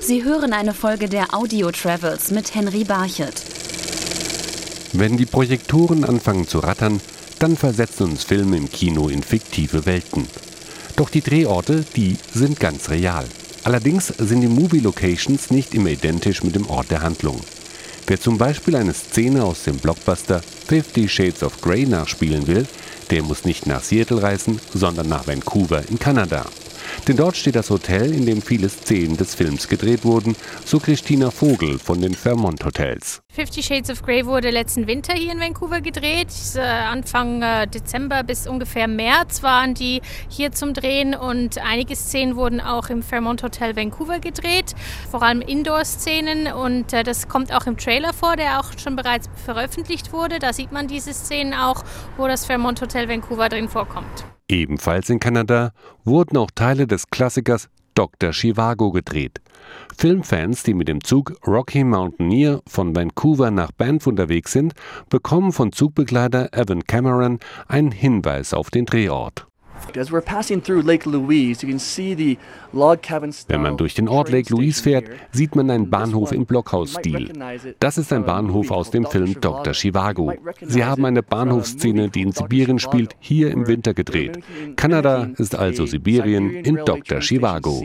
Sie hören eine Folge der Audio Travels mit Henry Barchet. Wenn die Projektoren anfangen zu rattern, dann versetzen uns Filme im Kino in fiktive Welten. Doch die Drehorte, die sind ganz real. Allerdings sind die Movie Locations nicht immer identisch mit dem Ort der Handlung. Wer zum Beispiel eine Szene aus dem Blockbuster Fifty Shades of Grey nachspielen will, der muss nicht nach Seattle reisen, sondern nach Vancouver in Kanada. Denn dort steht das Hotel, in dem viele Szenen des Films gedreht wurden, so Christina Vogel von den Fairmont Hotels. Fifty Shades of Grey wurde letzten Winter hier in Vancouver gedreht. Anfang äh, Dezember bis ungefähr März waren die hier zum Drehen und einige Szenen wurden auch im Fairmont Hotel Vancouver gedreht, vor allem Indoor-Szenen und äh, das kommt auch im Trailer vor, der auch schon bereits veröffentlicht wurde. Da sieht man diese Szenen auch, wo das Fairmont Hotel Vancouver drin vorkommt. Ebenfalls in Kanada wurden auch Teile des Klassikers Dr. Chivago gedreht. Filmfans, die mit dem Zug Rocky Mountaineer von Vancouver nach Banff unterwegs sind, bekommen von Zugbegleiter Evan Cameron einen Hinweis auf den Drehort. Wenn man durch den Ort Lake Louise fährt, sieht man einen Bahnhof im Blockhausstil. Das ist ein Bahnhof aus dem Film Dr. Chivago. Sie haben eine Bahnhofsszene, die in Sibirien spielt, hier im Winter gedreht. Kanada ist also Sibirien in Dr. Chivago.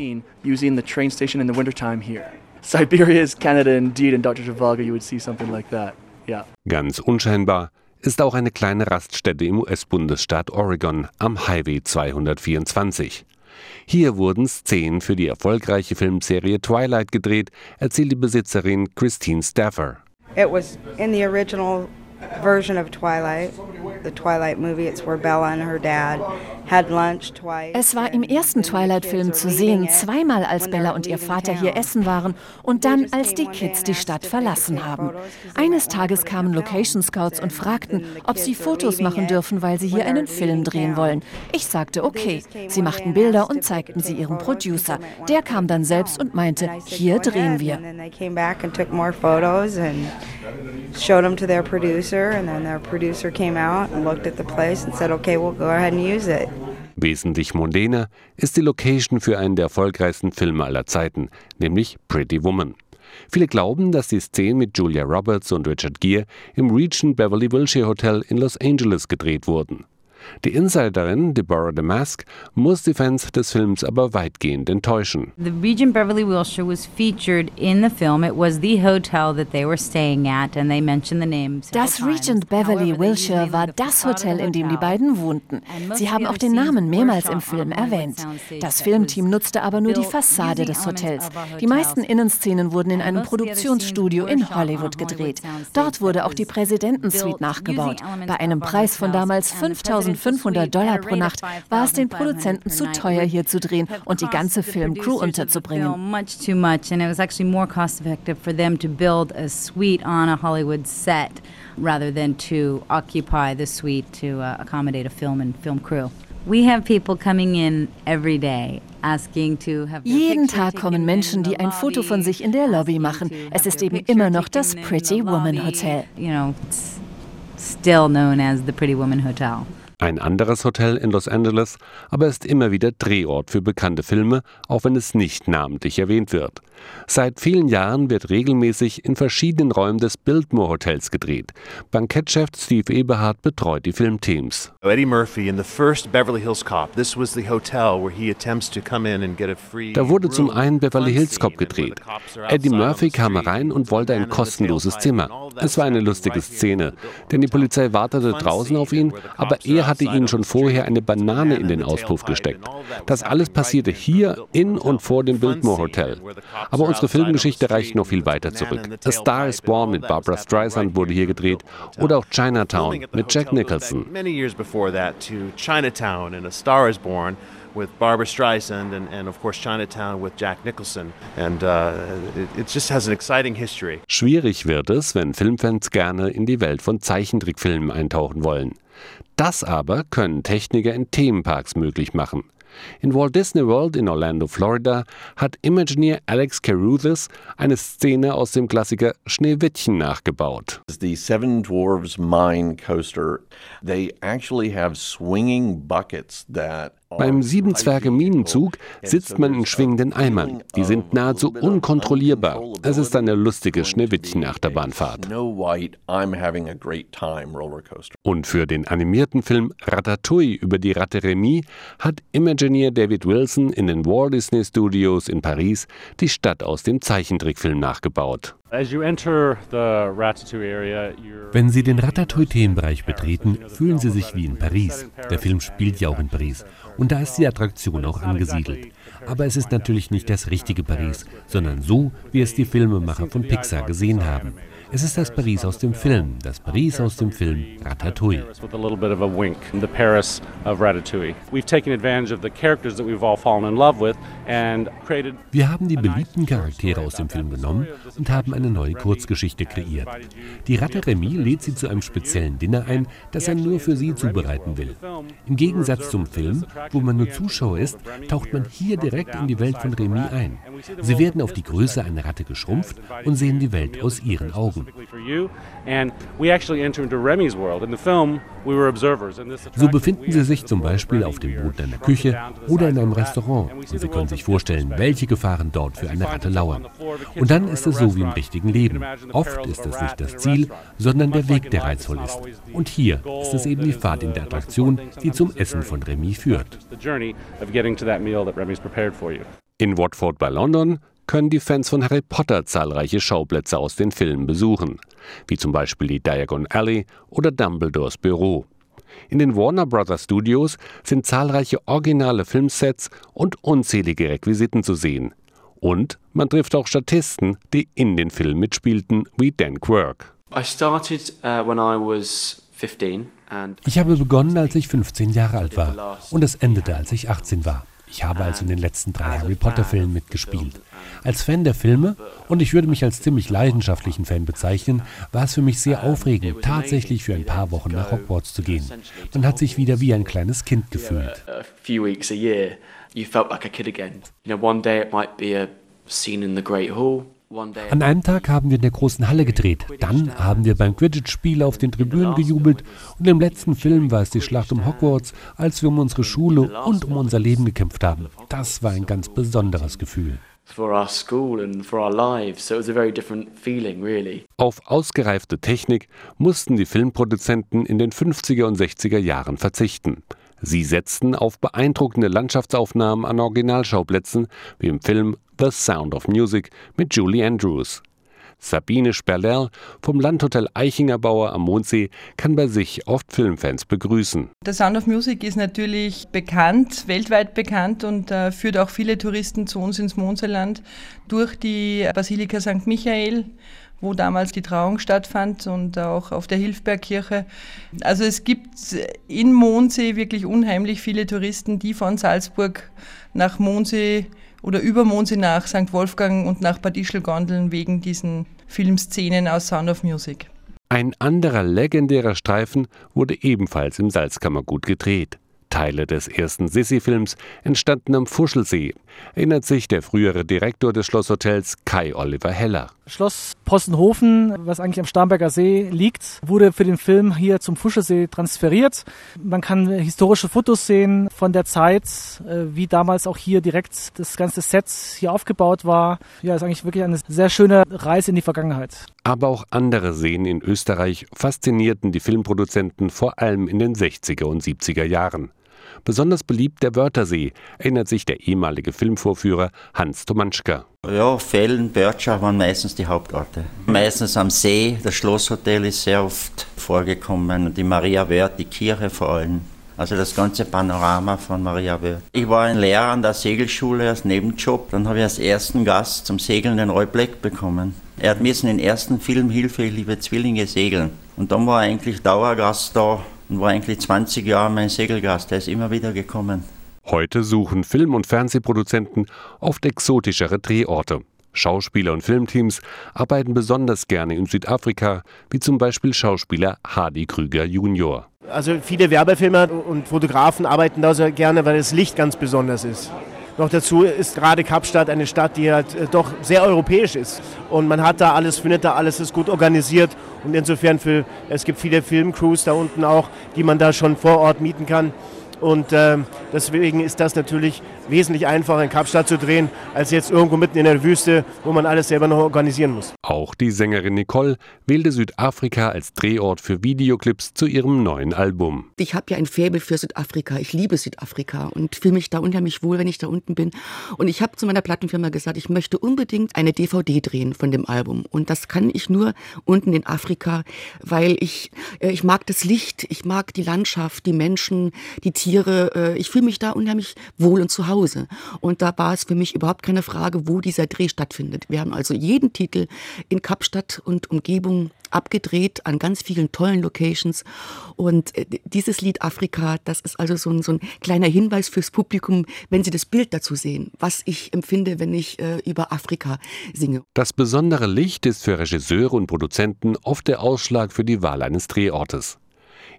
Siberia is Canada indeed in Dr. Zhivago you would see something like that. Yeah. Ganz unscheinbar ist auch eine kleine Raststätte im US-Bundesstaat Oregon am Highway 224. Hier wurden Szenen für die erfolgreiche Filmserie Twilight gedreht, erzählt die Besitzerin Christine Staffer. It was in the original version of Twilight, the Twilight movie. It's where Bella and her dad es war im ersten Twilight-Film zu sehen, zweimal als Bella und ihr Vater hier essen waren und dann, als die Kids die Stadt verlassen haben. Eines Tages kamen Location Scouts und fragten, ob sie Fotos machen dürfen, weil sie hier einen Film drehen wollen. Ich sagte, okay. Sie machten Bilder und zeigten sie ihrem Producer. Der kam dann selbst und meinte, hier drehen wir. showed them to their producer, and then their producer came out and looked at the place and said, okay, we'll go ahead and use it. Wesentlich mondäner ist die Location für einen der erfolgreichsten Filme aller Zeiten, nämlich Pretty Woman. Viele glauben, dass die Szenen mit Julia Roberts und Richard Gere im Regent Beverly Wilshire Hotel in Los Angeles gedreht wurden. Die Insiderin Deborah Damask muss die Fans des Films aber weitgehend enttäuschen. The Regent Beverly Wilshire was featured in the film. It was the hotel that they were staying at and they mentioned the name. Das Regent Beverly Wilshire war das Hotel, in dem die beiden wohnten. Sie haben auch den Namen mehrmals im Film erwähnt. Das Filmteam nutzte aber nur die Fassade des Hotels. Die meisten Innenszenen wurden in einem Produktionsstudio in Hollywood gedreht. Dort wurde auch die Präsidentensuite nachgebaut, bei einem Preis von damals 5000 1500 Dollar pro Nacht war es den Produzenten zu teuer, hier zu drehen und die ganze Filmcrew unterzubringen. rather than to occupy the suite to uh, accommodate a film and film crew. We have people coming in every day jeden Tag kommen Menschen, die ein Foto von sich in der Lobby machen. Es ist eben immer noch das Pretty Woman Hotel. You know, still known as the Pretty Woman Hotel. Ein anderes Hotel in Los Angeles aber ist immer wieder Drehort für bekannte Filme, auch wenn es nicht namentlich erwähnt wird. Seit vielen Jahren wird regelmäßig in verschiedenen Räumen des Biltmore Hotels gedreht. Bankettchef Steve Eberhardt betreut die Filmteams. Eddie Murphy in the first Beverly Hills Cop. This was the hotel where he attempts to come in and get a free Da wurde zum einen Beverly Hills Cop gedreht. Eddie Murphy kam rein und wollte ein kostenloses Zimmer. Es war eine lustige Szene, denn die Polizei wartete draußen auf ihn, aber er hatte ihnen schon vorher eine Banane in den Auspuff gesteckt. Das alles passierte hier in und vor dem Biltmore Hotel. Aber unsere Filmgeschichte reicht noch viel weiter zurück. A Star is Born mit Barbara Streisand wurde hier gedreht oder auch Chinatown mit Jack Nicholson. Chinatown and A Star is Born with Barbara Streisand and, and of course Chinatown with Jack Nicholson. And uh, it, it just has an exciting history. Schwierig wird es, wenn Filmfans gerne in die Welt von Zeichentrickfilmen eintauchen wollen. Das aber können Techniker in Themenparks möglich machen. In Walt Disney World in Orlando, Florida, hat Imagineer Alex Caruthers eine Szene aus dem Klassiker Schneewittchen nachgebaut. The Seven Dwarfs Mine Coaster, they actually have swinging buckets that Beim Sieben-Zwerge-Minenzug sitzt man in schwingenden Eimern. Die sind nahezu unkontrollierbar. Es ist eine lustige Schneewittchen-Achterbahnfahrt. Und für den animierten Film Ratatouille über die Ratte Remy hat Imagineer David Wilson in den Walt Disney Studios in Paris die Stadt aus dem Zeichentrickfilm nachgebaut. Wenn Sie den Ratatouille-Themenbereich betreten, fühlen Sie sich wie in Paris. Der Film spielt ja auch in Paris. Und da ist die Attraktion auch angesiedelt. Aber es ist natürlich nicht das richtige Paris, sondern so, wie es die Filmemacher von Pixar gesehen haben. Es ist das Paris aus dem Film, das Paris aus dem Film Ratatouille. Wir haben die beliebten Charaktere aus dem Film genommen und haben eine neue Kurzgeschichte kreiert. Die Ratte Remy lädt sie zu einem speziellen Dinner ein, das er nur für sie zubereiten will. Im Gegensatz zum Film, wo man nur Zuschauer ist, taucht man hier direkt in die Welt von Remy ein. Sie werden auf die Größe einer Ratte geschrumpft und sehen die Welt aus ihren Augen. So befinden Sie sich zum Beispiel auf dem Boden einer Küche oder in einem Restaurant und Sie können sich vorstellen, welche Gefahren dort für eine Ratte lauern. Und dann ist es so wie im richtigen Leben. Oft ist es nicht das Ziel, sondern der Weg, der reizvoll ist. Und hier ist es eben die Fahrt in der Attraktion, die zum Essen von Remy führt. In Watford bei London können die Fans von Harry Potter zahlreiche Schauplätze aus den Filmen besuchen, wie zum Beispiel die Diagon Alley oder Dumbledores Büro. In den Warner Brothers Studios sind zahlreiche originale Filmsets und unzählige Requisiten zu sehen. Und man trifft auch Statisten, die in den Filmen mitspielten, wie Dan Quirk. Uh, ich habe begonnen, als ich 15 Jahre alt war und es endete, als ich 18 war. Ich habe also in den letzten drei Harry Potter-Filmen mitgespielt. Als Fan der Filme, und ich würde mich als ziemlich leidenschaftlichen Fan bezeichnen, war es für mich sehr aufregend, tatsächlich für ein paar Wochen nach Hogwarts zu gehen. Man hat sich wieder wie ein kleines Kind gefühlt. scene in the Great Hall, an einem Tag haben wir in der großen Halle gedreht. Dann haben wir beim Quidditch-Spiel auf den Tribünen gejubelt. Und im letzten Film war es die Schlacht um Hogwarts, als wir um unsere Schule und um unser Leben gekämpft haben. Das war ein ganz besonderes Gefühl. Auf ausgereifte Technik mussten die Filmproduzenten in den 50er und 60er Jahren verzichten. Sie setzten auf beeindruckende Landschaftsaufnahmen an Originalschauplätzen wie im Film The Sound of Music mit Julie Andrews. Sabine Sperler vom Landhotel Eichingerbauer am Mondsee kann bei sich oft Filmfans begrüßen. The Sound of Music ist natürlich bekannt, weltweit bekannt und äh, führt auch viele Touristen zu uns ins Mondseeland durch die Basilika St. Michael wo damals die Trauung stattfand und auch auf der Hilfbergkirche. Also es gibt in Mondsee wirklich unheimlich viele Touristen, die von Salzburg nach Mondsee oder über Mondsee nach St. Wolfgang und nach Bad Ischl gondeln wegen diesen Filmszenen aus Sound of Music. Ein anderer legendärer Streifen wurde ebenfalls im Salzkammergut gedreht. Teile des ersten Sissi-Films entstanden am Fuschelsee, erinnert sich der frühere Direktor des Schlosshotels Kai Oliver Heller. Schloss Possenhofen, was eigentlich am Starnberger See liegt, wurde für den Film hier zum Fuschelsee transferiert. Man kann historische Fotos sehen von der Zeit, äh, wie damals auch hier direkt das ganze Set hier aufgebaut war. Ja, ist eigentlich wirklich eine sehr schöne Reise in die Vergangenheit. Aber auch andere Seen in Österreich faszinierten die Filmproduzenten vor allem in den 60er und 70er Jahren. Besonders beliebt der Wörthersee, erinnert sich der ehemalige Filmvorführer Hans Tomanschka. Ja, Fällen, Börtschach waren meistens die Hauptorte. Meistens am See, das Schlosshotel ist sehr oft vorgekommen die Maria Wörth, die Kirche vor allem. Also das ganze Panorama von Maria Wörth. Ich war ein Lehrer an der Segelschule als Nebenjob. Dann habe ich als ersten Gast zum Segeln den Roy Black bekommen. Er hat müssen den ersten Film Hilfe, liebe Zwillinge segeln. Und dann war er eigentlich Dauergast da und war eigentlich 20 Jahre mein Segelgast. Der ist immer wieder gekommen. Heute suchen Film- und Fernsehproduzenten oft exotischere Drehorte. Schauspieler und Filmteams arbeiten besonders gerne in Südafrika, wie zum Beispiel Schauspieler Hardy Krüger Jr. Also viele Werbefilmer und Fotografen arbeiten da sehr gerne, weil das Licht ganz besonders ist. Noch dazu ist gerade Kapstadt eine Stadt, die halt äh, doch sehr europäisch ist. Und man hat da alles, findet da alles, ist gut organisiert. Und insofern, für, es gibt viele Filmcrews da unten auch, die man da schon vor Ort mieten kann. Und äh, deswegen ist das natürlich wesentlich einfacher in Kapstadt zu drehen, als jetzt irgendwo mitten in der Wüste, wo man alles selber noch organisieren muss. Auch die Sängerin Nicole wählte Südafrika als Drehort für Videoclips zu ihrem neuen Album. Ich habe ja ein Faible für Südafrika. Ich liebe Südafrika und fühle mich da unheimlich wohl, wenn ich da unten bin. Und ich habe zu meiner Plattenfirma gesagt, ich möchte unbedingt eine DVD drehen von dem Album. Und das kann ich nur unten in Afrika, weil ich, äh, ich mag das Licht, ich mag die Landschaft, die Menschen, die Tiere. Äh, ich fühle mich da unheimlich wohl und zu Hause. Hause. Und da war es für mich überhaupt keine Frage, wo dieser Dreh stattfindet. Wir haben also jeden Titel in Kapstadt und Umgebung abgedreht an ganz vielen tollen Locations. Und äh, dieses Lied Afrika, das ist also so ein, so ein kleiner Hinweis fürs Publikum, wenn sie das Bild dazu sehen, was ich empfinde, wenn ich äh, über Afrika singe. Das besondere Licht ist für Regisseure und Produzenten oft der Ausschlag für die Wahl eines Drehortes.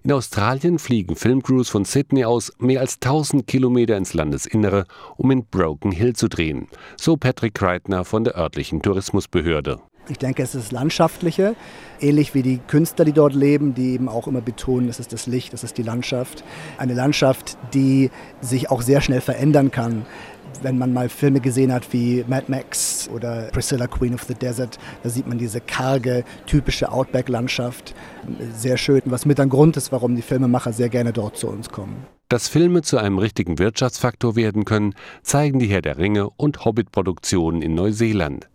In Australien fliegen Filmcrews von Sydney aus mehr als 1000 Kilometer ins Landesinnere, um in Broken Hill zu drehen, so Patrick Kreitner von der örtlichen Tourismusbehörde. Ich denke, es ist das Landschaftliche, ähnlich wie die Künstler, die dort leben, die eben auch immer betonen, es ist das Licht, es ist die Landschaft. Eine Landschaft, die sich auch sehr schnell verändern kann wenn man mal Filme gesehen hat wie Mad Max oder Priscilla Queen of the Desert, da sieht man diese karge, typische Outback-Landschaft. Sehr schön, was mit ein Grund ist, warum die Filmemacher sehr gerne dort zu uns kommen. Dass Filme zu einem richtigen Wirtschaftsfaktor werden können, zeigen die Herr der Ringe und Hobbit-Produktionen in Neuseeland.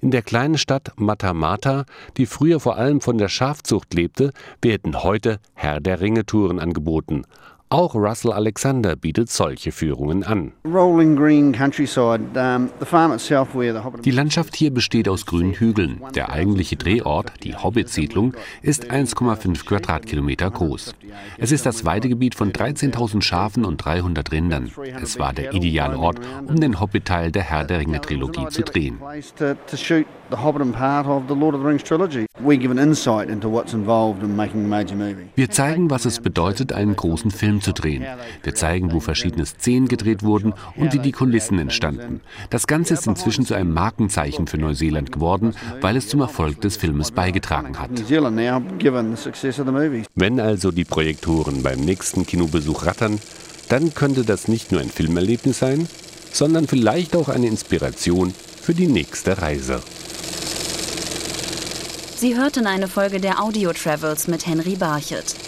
In der kleinen Stadt Matamata, die früher vor allem von der Schafzucht lebte, werden heute Herr der Ringe-Touren angeboten. Auch Russell Alexander bietet solche Führungen an. Die Landschaft hier besteht aus grünen Hügeln. Der eigentliche Drehort, die Hobbit-Siedlung, ist 1,5 Quadratkilometer groß. Es ist das Weidegebiet von 13.000 Schafen und 300 Rindern. Es war der ideale Ort, um den Hobbit-Teil der Herr der Ringe-Trilogie zu drehen. Wir zeigen, was es bedeutet, einen großen Film Film zu drehen. Wir zeigen, wo verschiedene Szenen gedreht wurden und wie die Kulissen entstanden. Das Ganze ist inzwischen zu einem Markenzeichen für Neuseeland geworden, weil es zum Erfolg des Filmes beigetragen hat. Wenn also die Projektoren beim nächsten Kinobesuch rattern, dann könnte das nicht nur ein Filmerlebnis sein, sondern vielleicht auch eine Inspiration für die nächste Reise. Sie hörten eine Folge der Audio Travels mit Henry Barchet.